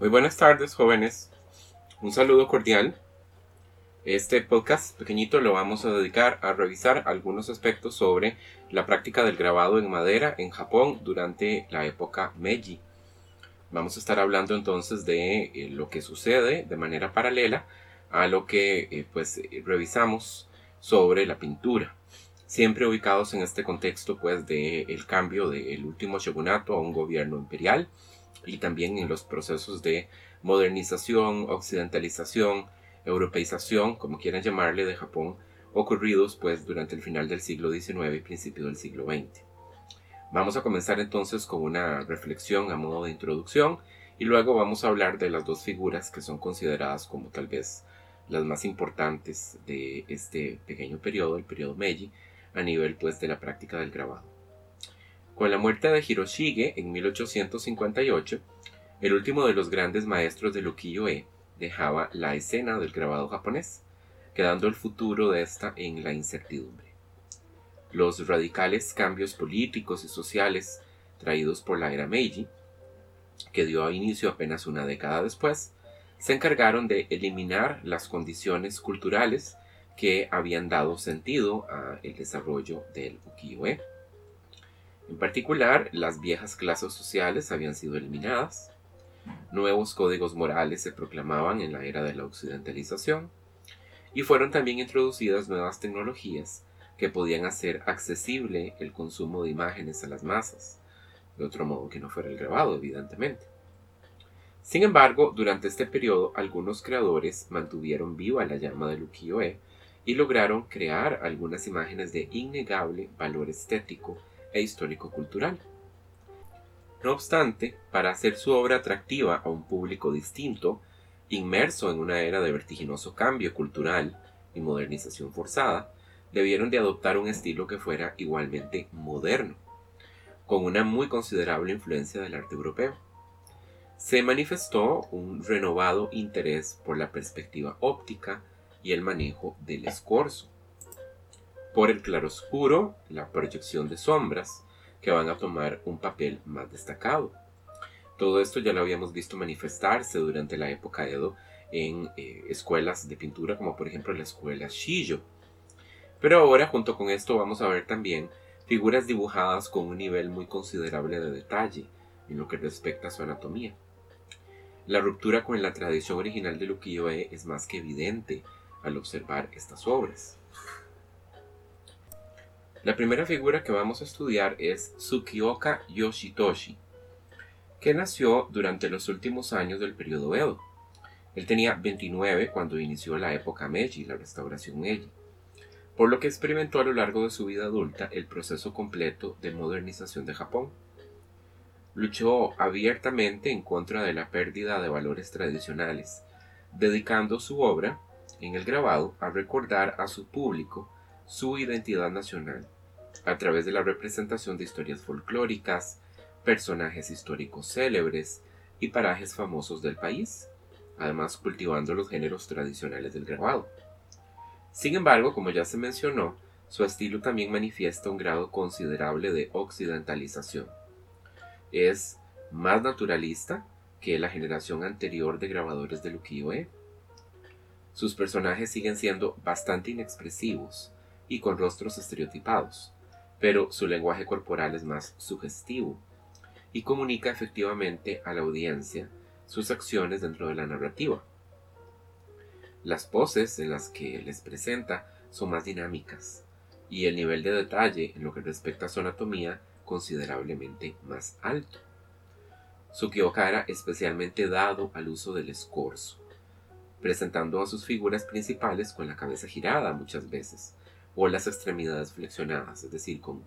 Muy buenas tardes, jóvenes. Un saludo cordial. Este podcast pequeñito lo vamos a dedicar a revisar algunos aspectos sobre la práctica del grabado en madera en Japón durante la época Meiji. Vamos a estar hablando entonces de eh, lo que sucede de manera paralela a lo que eh, pues revisamos sobre la pintura siempre ubicados en este contexto pues de el cambio del último shogunato a un gobierno imperial y también en los procesos de modernización, occidentalización, europeización, como quieran llamarle, de Japón, ocurridos pues durante el final del siglo XIX y principio del siglo XX. Vamos a comenzar entonces con una reflexión a modo de introducción y luego vamos a hablar de las dos figuras que son consideradas como tal vez las más importantes de este pequeño periodo, el periodo Meiji, a nivel pues de la práctica del grabado. Con la muerte de Hiroshige en 1858, el último de los grandes maestros de ukiyo-e dejaba la escena del grabado japonés, quedando el futuro de esta en la incertidumbre. Los radicales cambios políticos y sociales traídos por la era Meiji, que dio inicio apenas una década después, se encargaron de eliminar las condiciones culturales que habían dado sentido al desarrollo del ukiyo-e. En particular, las viejas clases sociales habían sido eliminadas, nuevos códigos morales se proclamaban en la era de la occidentalización, y fueron también introducidas nuevas tecnologías que podían hacer accesible el consumo de imágenes a las masas, de otro modo que no fuera el grabado, evidentemente. Sin embargo, durante este periodo algunos creadores mantuvieron viva la llama del ukiyo-e y lograron crear algunas imágenes de innegable valor estético e histórico-cultural. No obstante, para hacer su obra atractiva a un público distinto, inmerso en una era de vertiginoso cambio cultural y modernización forzada, debieron de adoptar un estilo que fuera igualmente moderno, con una muy considerable influencia del arte europeo. Se manifestó un renovado interés por la perspectiva óptica y el manejo del escorzo. Por el claroscuro, la proyección de sombras, que van a tomar un papel más destacado. Todo esto ya lo habíamos visto manifestarse durante la época Edo en eh, escuelas de pintura como por ejemplo la escuela Shijo. Pero ahora junto con esto vamos a ver también figuras dibujadas con un nivel muy considerable de detalle en lo que respecta a su anatomía. La ruptura con la tradición original del ukiyo-e es más que evidente al observar estas obras. La primera figura que vamos a estudiar es Tsukioka Yoshitoshi, que nació durante los últimos años del periodo Edo. Él tenía 29 cuando inició la época Meiji, la restauración Meiji, por lo que experimentó a lo largo de su vida adulta el proceso completo de modernización de Japón. Luchó abiertamente en contra de la pérdida de valores tradicionales, dedicando su obra en el grabado a recordar a su público su identidad nacional a través de la representación de historias folclóricas, personajes históricos célebres y parajes famosos del país, además cultivando los géneros tradicionales del grabado. Sin embargo, como ya se mencionó, su estilo también manifiesta un grado considerable de occidentalización. Es más naturalista que la generación anterior de grabadores de ukiyo-e sus personajes siguen siendo bastante inexpresivos y con rostros estereotipados, pero su lenguaje corporal es más sugestivo y comunica efectivamente a la audiencia sus acciones dentro de la narrativa. Las poses en las que les presenta son más dinámicas y el nivel de detalle en lo que respecta a su anatomía considerablemente más alto. Su kyoka era especialmente dado al uso del escorzo, presentando a sus figuras principales con la cabeza girada muchas veces, o las extremidades flexionadas, es decir, con,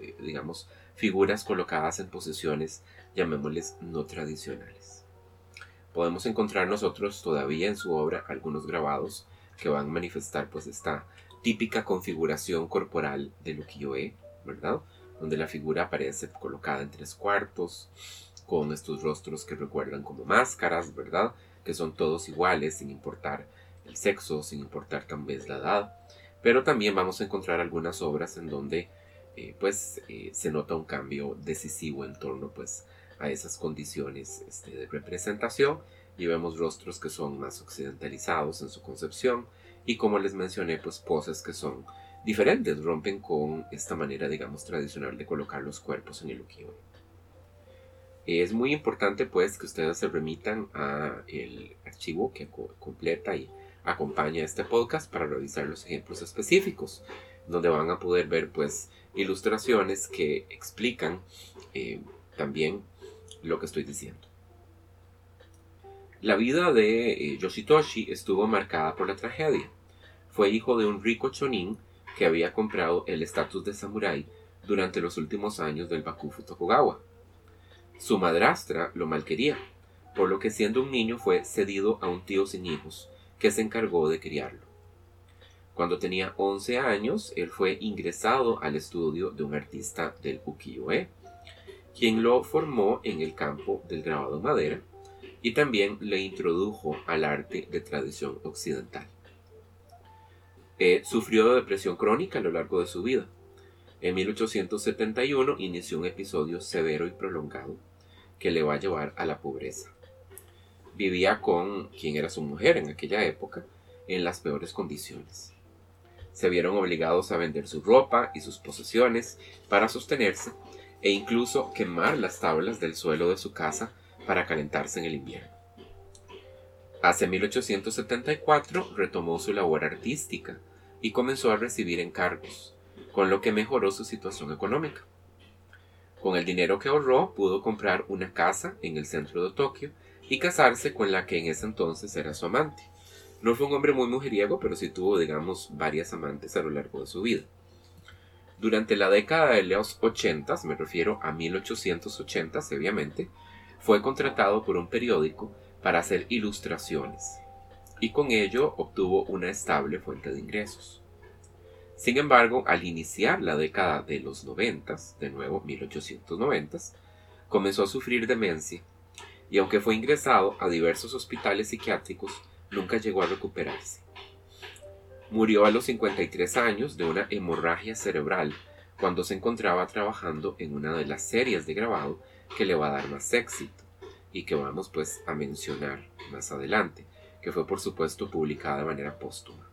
eh, digamos, figuras colocadas en posiciones, llamémosles, no tradicionales. Podemos encontrar nosotros todavía en su obra algunos grabados que van a manifestar pues esta típica configuración corporal de ukiyo-e, ¿verdad? Donde la figura aparece colocada en tres cuartos, con estos rostros que recuerdan como máscaras, ¿verdad? que son todos iguales, sin importar el sexo, sin importar también la edad. Pero también vamos a encontrar algunas obras en donde eh, pues, eh, se nota un cambio decisivo en torno pues, a esas condiciones este, de representación y vemos rostros que son más occidentalizados en su concepción y como les mencioné pues poses que son diferentes, rompen con esta manera digamos tradicional de colocar los cuerpos en el ukiyo. Es muy importante pues que ustedes se remitan a el archivo que completa y acompaña este podcast para revisar los ejemplos específicos, donde van a poder ver pues ilustraciones que explican eh, también lo que estoy diciendo. La vida de eh, Yoshitoshi estuvo marcada por la tragedia. Fue hijo de un rico chonin que había comprado el estatus de samurái durante los últimos años del Bakufu Tokugawa. Su madrastra lo malquería, por lo que siendo un niño fue cedido a un tío sin hijos, que se encargó de criarlo. Cuando tenía 11 años, él fue ingresado al estudio de un artista del ukiyo-e, quien lo formó en el campo del grabado de madera y también le introdujo al arte de tradición occidental. Eh, sufrió de depresión crónica a lo largo de su vida. En 1871 inició un episodio severo y prolongado que le va a llevar a la pobreza. Vivía con quien era su mujer en aquella época en las peores condiciones. Se vieron obligados a vender su ropa y sus posesiones para sostenerse e incluso quemar las tablas del suelo de su casa para calentarse en el invierno. Hacia 1874 retomó su labor artística y comenzó a recibir encargos, con lo que mejoró su situación económica. Con el dinero que ahorró pudo comprar una casa en el centro de Tokio y casarse con la que en ese entonces era su amante. No fue un hombre muy mujeriego, pero sí tuvo, digamos, varias amantes a lo largo de su vida. Durante la década de los 80, me refiero a 1880, obviamente, fue contratado por un periódico para hacer ilustraciones y con ello obtuvo una estable fuente de ingresos. Sin embargo, al iniciar la década de los 90, de nuevo 1890, comenzó a sufrir demencia y aunque fue ingresado a diversos hospitales psiquiátricos, nunca llegó a recuperarse. Murió a los 53 años de una hemorragia cerebral cuando se encontraba trabajando en una de las series de grabado que le va a dar más éxito y que vamos pues a mencionar más adelante, que fue por supuesto publicada de manera póstuma.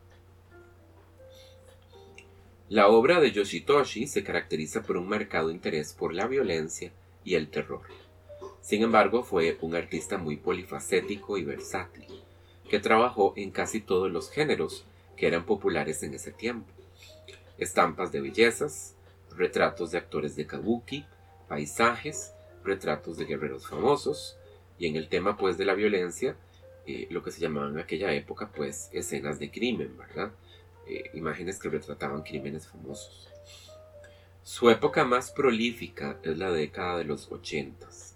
La obra de Yoshitoshi se caracteriza por un marcado interés por la violencia y el terror. Sin embargo, fue un artista muy polifacético y versátil, que trabajó en casi todos los géneros que eran populares en ese tiempo. Estampas de bellezas, retratos de actores de kabuki, paisajes, retratos de guerreros famosos, y en el tema pues de la violencia, eh, lo que se llamaban en aquella época pues escenas de crimen, ¿verdad? Eh, imágenes que retrataban crímenes famosos. Su época más prolífica es la década de los ochentas,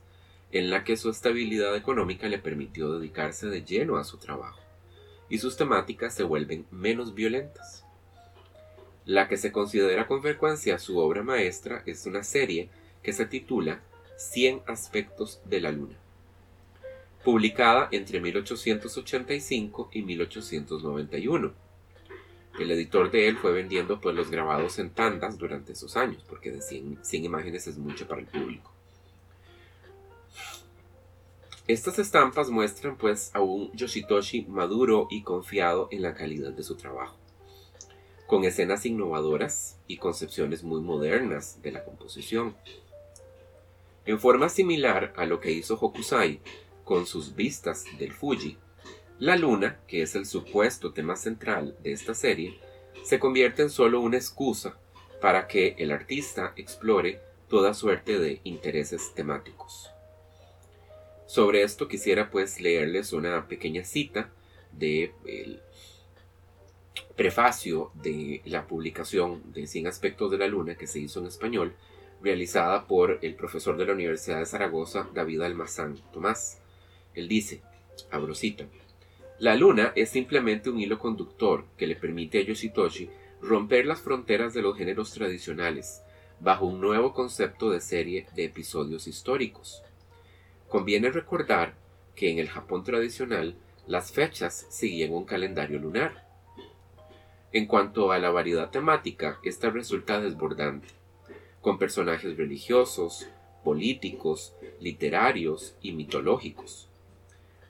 en la que su estabilidad económica le permitió dedicarse de lleno a su trabajo, y sus temáticas se vuelven menos violentas. La que se considera con frecuencia su obra maestra es una serie que se titula Cien aspectos de la luna, publicada entre 1885 y 1891. El editor de él fue vendiendo pues, los grabados en tandas durante esos años, porque de 100, 100 imágenes es mucho para el público. Estas estampas muestran pues a un Yoshitoshi maduro y confiado en la calidad de su trabajo con escenas innovadoras y concepciones muy modernas de la composición. En forma similar a lo que hizo Hokusai con sus vistas del Fuji, la luna, que es el supuesto tema central de esta serie, se convierte en solo una excusa para que el artista explore toda suerte de intereses temáticos. Sobre esto quisiera pues leerles una pequeña cita de el prefacio de la publicación de 100 aspectos de la luna que se hizo en español, realizada por el profesor de la Universidad de Zaragoza, David Almazán Tomás. Él dice, abrosita, la luna es simplemente un hilo conductor que le permite a Yoshitoshi romper las fronteras de los géneros tradicionales bajo un nuevo concepto de serie de episodios históricos. Conviene recordar que en el Japón tradicional las fechas seguían un calendario lunar en cuanto a la variedad temática, esta resulta desbordante, con personajes religiosos, políticos, literarios y mitológicos.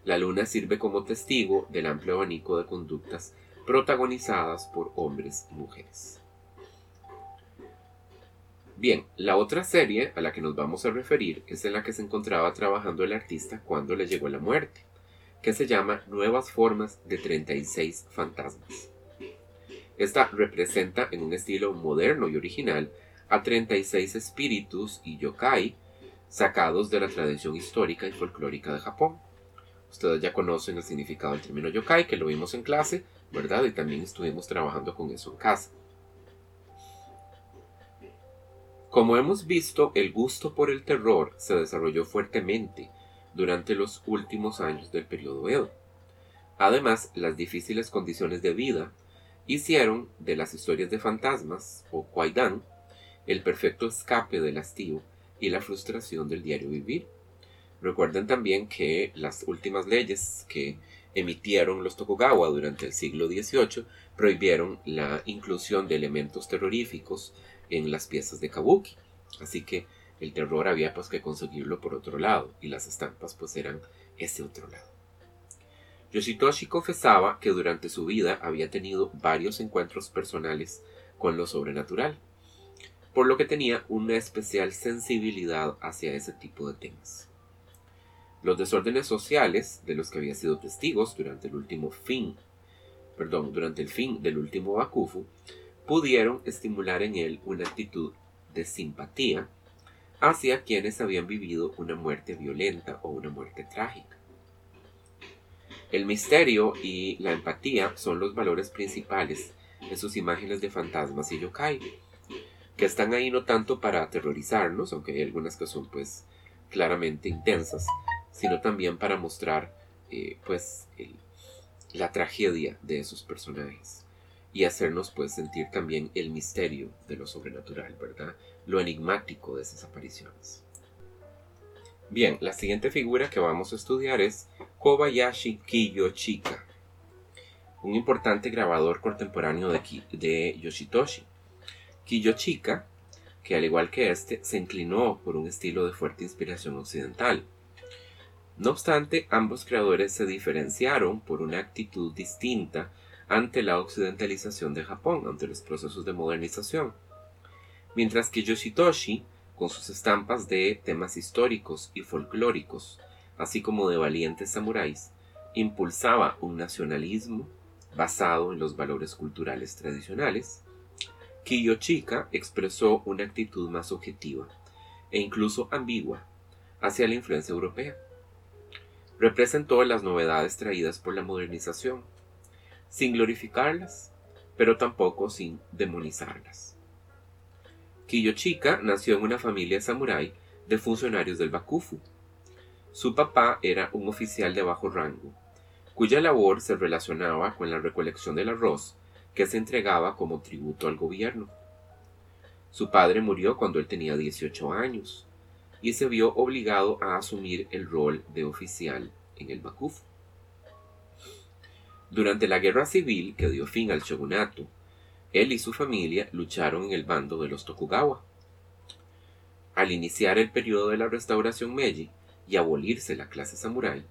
La luna sirve como testigo del amplio abanico de conductas protagonizadas por hombres y mujeres. Bien, la otra serie a la que nos vamos a referir es en la que se encontraba trabajando el artista cuando le llegó la muerte, que se llama Nuevas Formas de 36 Fantasmas. Esta representa en un estilo moderno y original a 36 espíritus y yokai sacados de la tradición histórica y folclórica de Japón. Ustedes ya conocen el significado del término yokai, que lo vimos en clase, ¿verdad? Y también estuvimos trabajando con eso en casa. Como hemos visto, el gusto por el terror se desarrolló fuertemente durante los últimos años del periodo Edo. Además, las difíciles condiciones de vida hicieron de las historias de fantasmas, o kwaidan, el perfecto escape del hastío y la frustración del diario vivir. Recuerden también que las últimas leyes que emitieron los Tokugawa durante el siglo XVIII prohibieron la inclusión de elementos terroríficos en las piezas de kabuki. Así que el terror había pues que conseguirlo por otro lado y las estampas pues eran ese otro lado. Yoshitoshi confesaba que durante su vida había tenido varios encuentros personales con lo sobrenatural, por lo que tenía una especial sensibilidad hacia ese tipo de temas. Los desórdenes sociales de los que había sido testigos durante el último fin, perdón, durante el fin del último Bakufu, pudieron estimular en él una actitud de simpatía hacia quienes habían vivido una muerte violenta o una muerte trágica. El misterio y la empatía son los valores principales en sus imágenes de fantasmas y yokai, que están ahí no tanto para aterrorizarnos, aunque hay algunas que son pues claramente intensas, sino también para mostrar eh, pues la tragedia de esos personajes y hacernos pues sentir también el misterio de lo sobrenatural, ¿verdad? Lo enigmático de esas apariciones. Bien, la siguiente figura que vamos a estudiar es Kobayashi Kiyochika, un importante grabador contemporáneo de, de Yoshitoshi. Kiyochika, que al igual que este, se inclinó por un estilo de fuerte inspiración occidental. No obstante, ambos creadores se diferenciaron por una actitud distinta ante la occidentalización de Japón, ante los procesos de modernización. Mientras que Yoshitoshi, con sus estampas de temas históricos y folclóricos, así como de valientes samuráis, impulsaba un nacionalismo basado en los valores culturales tradicionales, Kiyochika expresó una actitud más objetiva e incluso ambigua hacia la influencia europea. Representó las novedades traídas por la modernización, sin glorificarlas, pero tampoco sin demonizarlas. Kiyochika nació en una familia samurái de funcionarios del Bakufu. Su papá era un oficial de bajo rango, cuya labor se relacionaba con la recolección del arroz que se entregaba como tributo al gobierno. Su padre murió cuando él tenía 18 años y se vio obligado a asumir el rol de oficial en el Bakufu. Durante la guerra civil que dio fin al shogunato, él y su familia lucharon en el bando de los Tokugawa. Al iniciar el periodo de la restauración Meiji y abolirse la clase samurái,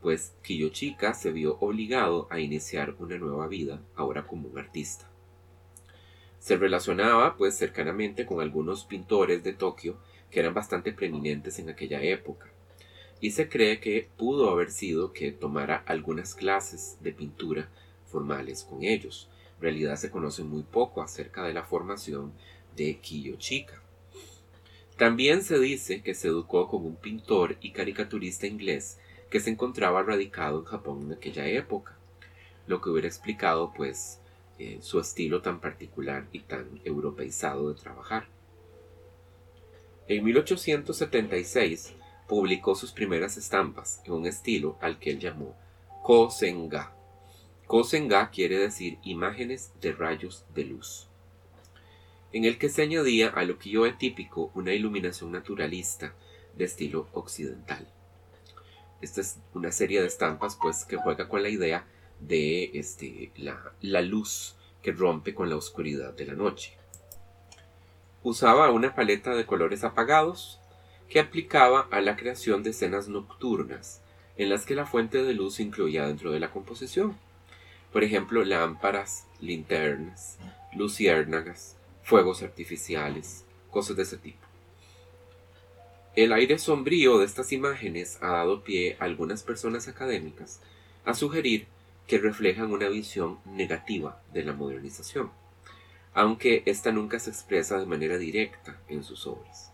pues Kiyochika se vio obligado a iniciar una nueva vida, ahora como un artista. Se relacionaba pues cercanamente con algunos pintores de Tokio que eran bastante preeminentes en aquella época, y se cree que pudo haber sido que tomara algunas clases de pintura formales con ellos. En realidad se conoce muy poco acerca de la formación de Kiyochika. También se dice que se educó con un pintor y caricaturista inglés que se encontraba radicado en Japón en aquella época, lo que hubiera explicado pues eh, su estilo tan particular y tan europeizado de trabajar. En 1876 publicó sus primeras estampas en un estilo al que él llamó Kosenga. Kosenga quiere decir imágenes de rayos de luz, en el que se añadía a lo que yo típico una iluminación naturalista de estilo occidental. Esta es una serie de estampas pues que juega con la idea de este, la, la luz que rompe con la oscuridad de la noche. Usaba una paleta de colores apagados, que aplicaba a la creación de escenas nocturnas, en las que la fuente de luz se incluía dentro de la composición. Por ejemplo, lámparas, linternas, luciérnagas, fuegos artificiales, cosas de ese tipo. El aire sombrío de estas imágenes ha dado pie a algunas personas académicas a sugerir que reflejan una visión negativa de la modernización, aunque ésta nunca se expresa de manera directa en sus obras.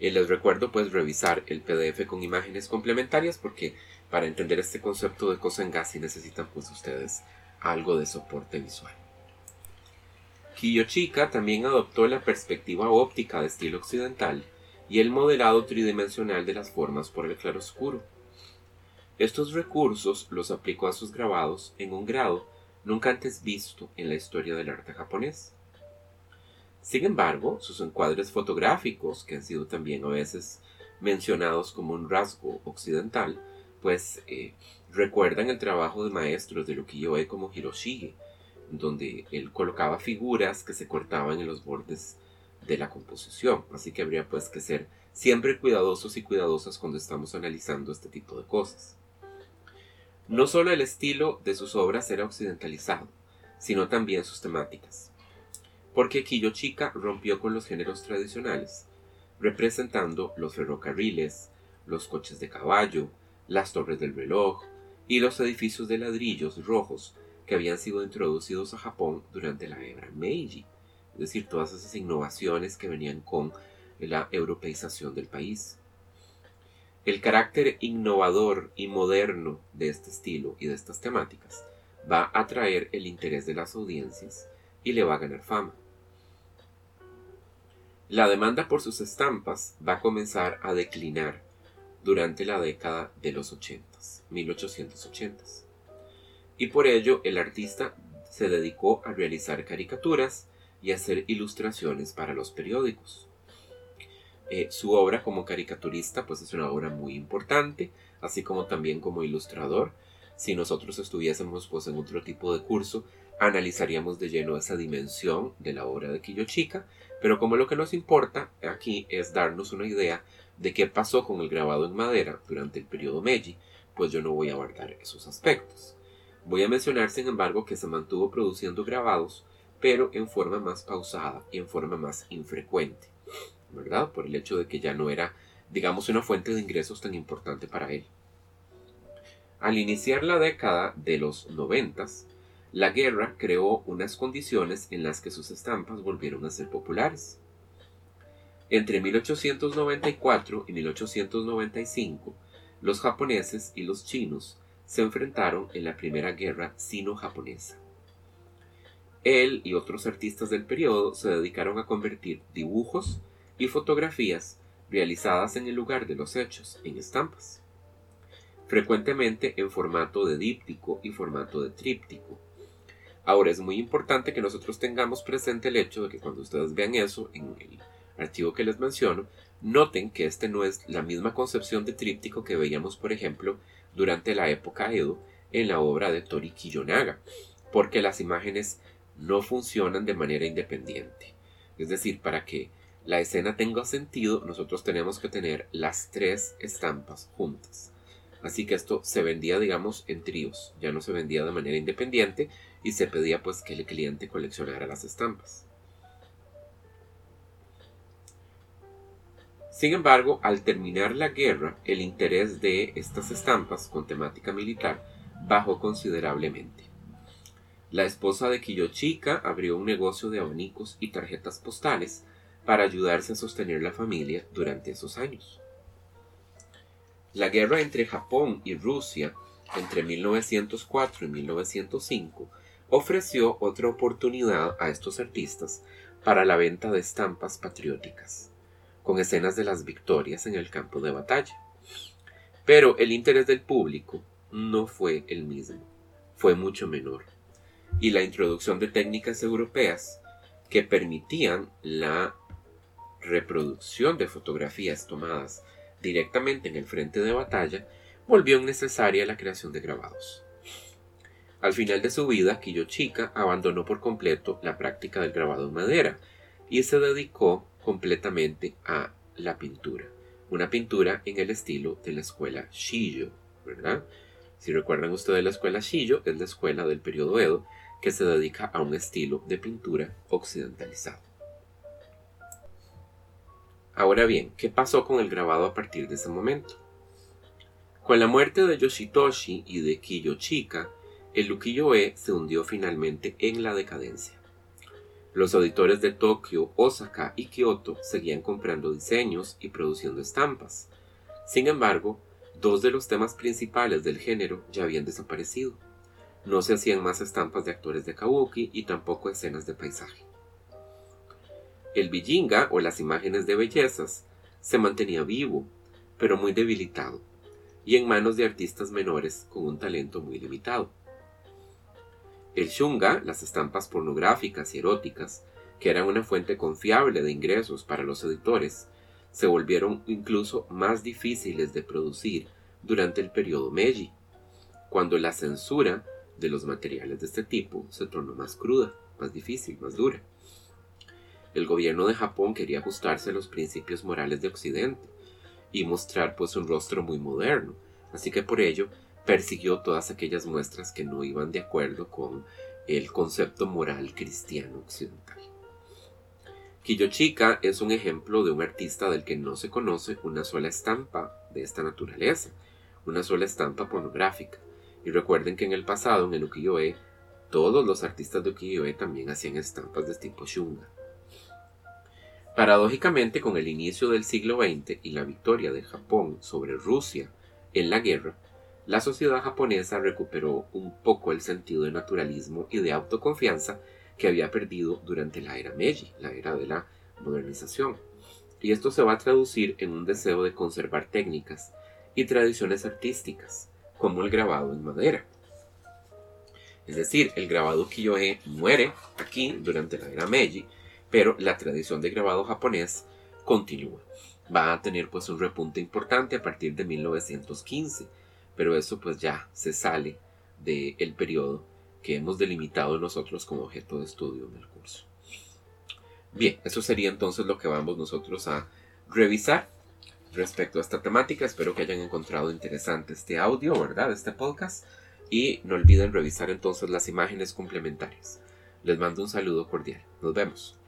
Y les recuerdo pues revisar el PDF con imágenes complementarias porque para entender este concepto de cosa en necesitan pues ustedes algo de soporte visual. Kiyoshika también adoptó la perspectiva óptica de estilo occidental y el modelado tridimensional de las formas por el claroscuro. Estos recursos los aplicó a sus grabados en un grado nunca antes visto en la historia del arte japonés. Sin embargo, sus encuadres fotográficos, que han sido también a veces mencionados como un rasgo occidental, pues eh, recuerdan el trabajo de maestros de ukiyo-e como Hiroshige, donde él colocaba figuras que se cortaban en los bordes de la composición. Así que habría pues que ser siempre cuidadosos y cuidadosas cuando estamos analizando este tipo de cosas. No solo el estilo de sus obras era occidentalizado, sino también sus temáticas porque Kiyoshika rompió con los géneros tradicionales, representando los ferrocarriles, los coches de caballo, las torres del reloj y los edificios de ladrillos rojos que habían sido introducidos a Japón durante la era Meiji, es decir, todas esas innovaciones que venían con la europeización del país. El carácter innovador y moderno de este estilo y de estas temáticas va a atraer el interés de las audiencias y le va a ganar fama. La demanda por sus estampas va a comenzar a declinar durante la década de los 80, 1880. Y por ello el artista se dedicó a realizar caricaturas y hacer ilustraciones para los periódicos. Eh, su obra como caricaturista pues es una obra muy importante, así como también como ilustrador. Si nosotros estuviésemos pues en otro tipo de curso, analizaríamos de lleno esa dimensión de la obra de Kiyoshika pero como lo que nos importa aquí es darnos una idea de qué pasó con el grabado en madera durante el periodo Meiji, pues yo no voy a abordar esos aspectos. Voy a mencionar, sin embargo, que se mantuvo produciendo grabados, pero en forma más pausada y en forma más infrecuente, ¿verdad? Por el hecho de que ya no era, digamos, una fuente de ingresos tan importante para él. Al iniciar la década de los noventas, la guerra creó unas condiciones en las que sus estampas volvieron a ser populares. Entre 1894 y 1895, los japoneses y los chinos se enfrentaron en la primera guerra sino-japonesa. Él y otros artistas del periodo se dedicaron a convertir dibujos y fotografías realizadas en el lugar de los hechos en estampas, frecuentemente en formato de díptico y formato de tríptico, Ahora es muy importante que nosotros tengamos presente el hecho de que cuando ustedes vean eso en el archivo que les menciono, noten que este no es la misma concepción de tríptico que veíamos, por ejemplo, durante la época Edo en la obra de Tori Kiyonaga, porque las imágenes no funcionan de manera independiente. Es decir, para que la escena tenga sentido, nosotros tenemos que tener las tres estampas juntas. Así que esto se vendía, digamos, en tríos, ya no se vendía de manera independiente y se pedía pues que el cliente coleccionara las estampas. Sin embargo, al terminar la guerra, el interés de estas estampas con temática militar bajó considerablemente. La esposa de Kiyoshika abrió un negocio de abanicos y tarjetas postales para ayudarse a sostener la familia durante esos años. La guerra entre Japón y Rusia entre 1904 y 1905 ofreció otra oportunidad a estos artistas para la venta de estampas patrióticas, con escenas de las victorias en el campo de batalla. Pero el interés del público no fue el mismo, fue mucho menor, y la introducción de técnicas europeas que permitían la reproducción de fotografías tomadas directamente en el frente de batalla volvió necesaria la creación de grabados. Al final de su vida, Kiyoshika abandonó por completo la práctica del grabado en madera y se dedicó completamente a la pintura, una pintura en el estilo de la escuela Shijo, ¿verdad? Si recuerdan ustedes la escuela Shijo, es la escuela del periodo Edo que se dedica a un estilo de pintura occidentalizado. Ahora bien, ¿qué pasó con el grabado a partir de ese momento? Con la muerte de Yoshitoshi y de Kiyochika, el ukiyo-e se hundió finalmente en la decadencia. Los auditores de Tokio, Osaka y Kioto seguían comprando diseños y produciendo estampas. Sin embargo, dos de los temas principales del género ya habían desaparecido. No se hacían más estampas de actores de kabuki y tampoco escenas de paisaje. El bijinga o las imágenes de bellezas se mantenía vivo, pero muy debilitado, y en manos de artistas menores con un talento muy limitado. El shunga, las estampas pornográficas y eróticas, que eran una fuente confiable de ingresos para los editores, se volvieron incluso más difíciles de producir durante el periodo Meiji, cuando la censura de los materiales de este tipo se tornó más cruda, más difícil, más dura. El gobierno de Japón quería ajustarse a los principios morales de Occidente y mostrar pues un rostro muy moderno, así que por ello persiguió todas aquellas muestras que no iban de acuerdo con el concepto moral cristiano occidental. Kiyochika es un ejemplo de un artista del que no se conoce una sola estampa de esta naturaleza, una sola estampa pornográfica. Y recuerden que en el pasado, en el ukiyo-e, todos los artistas de ukiyo-e también hacían estampas de tipo shunga. Paradójicamente, con el inicio del siglo XX y la victoria de Japón sobre Rusia en la guerra, la sociedad japonesa recuperó un poco el sentido de naturalismo y de autoconfianza que había perdido durante la era Meiji, la era de la modernización. Y esto se va a traducir en un deseo de conservar técnicas y tradiciones artísticas, como el grabado en madera. Es decir, el grabado kiyoe muere aquí durante la era Meiji pero la tradición de grabado japonés continúa. Va a tener pues un repunte importante a partir de 1915, pero eso pues ya se sale del periodo que hemos delimitado nosotros como objeto de estudio en el curso. Bien, eso sería entonces lo que vamos nosotros a revisar respecto a esta temática. Espero que hayan encontrado interesante este audio, ¿verdad? Este podcast. Y no olviden revisar entonces las imágenes complementarias. Les mando un saludo cordial. Nos vemos.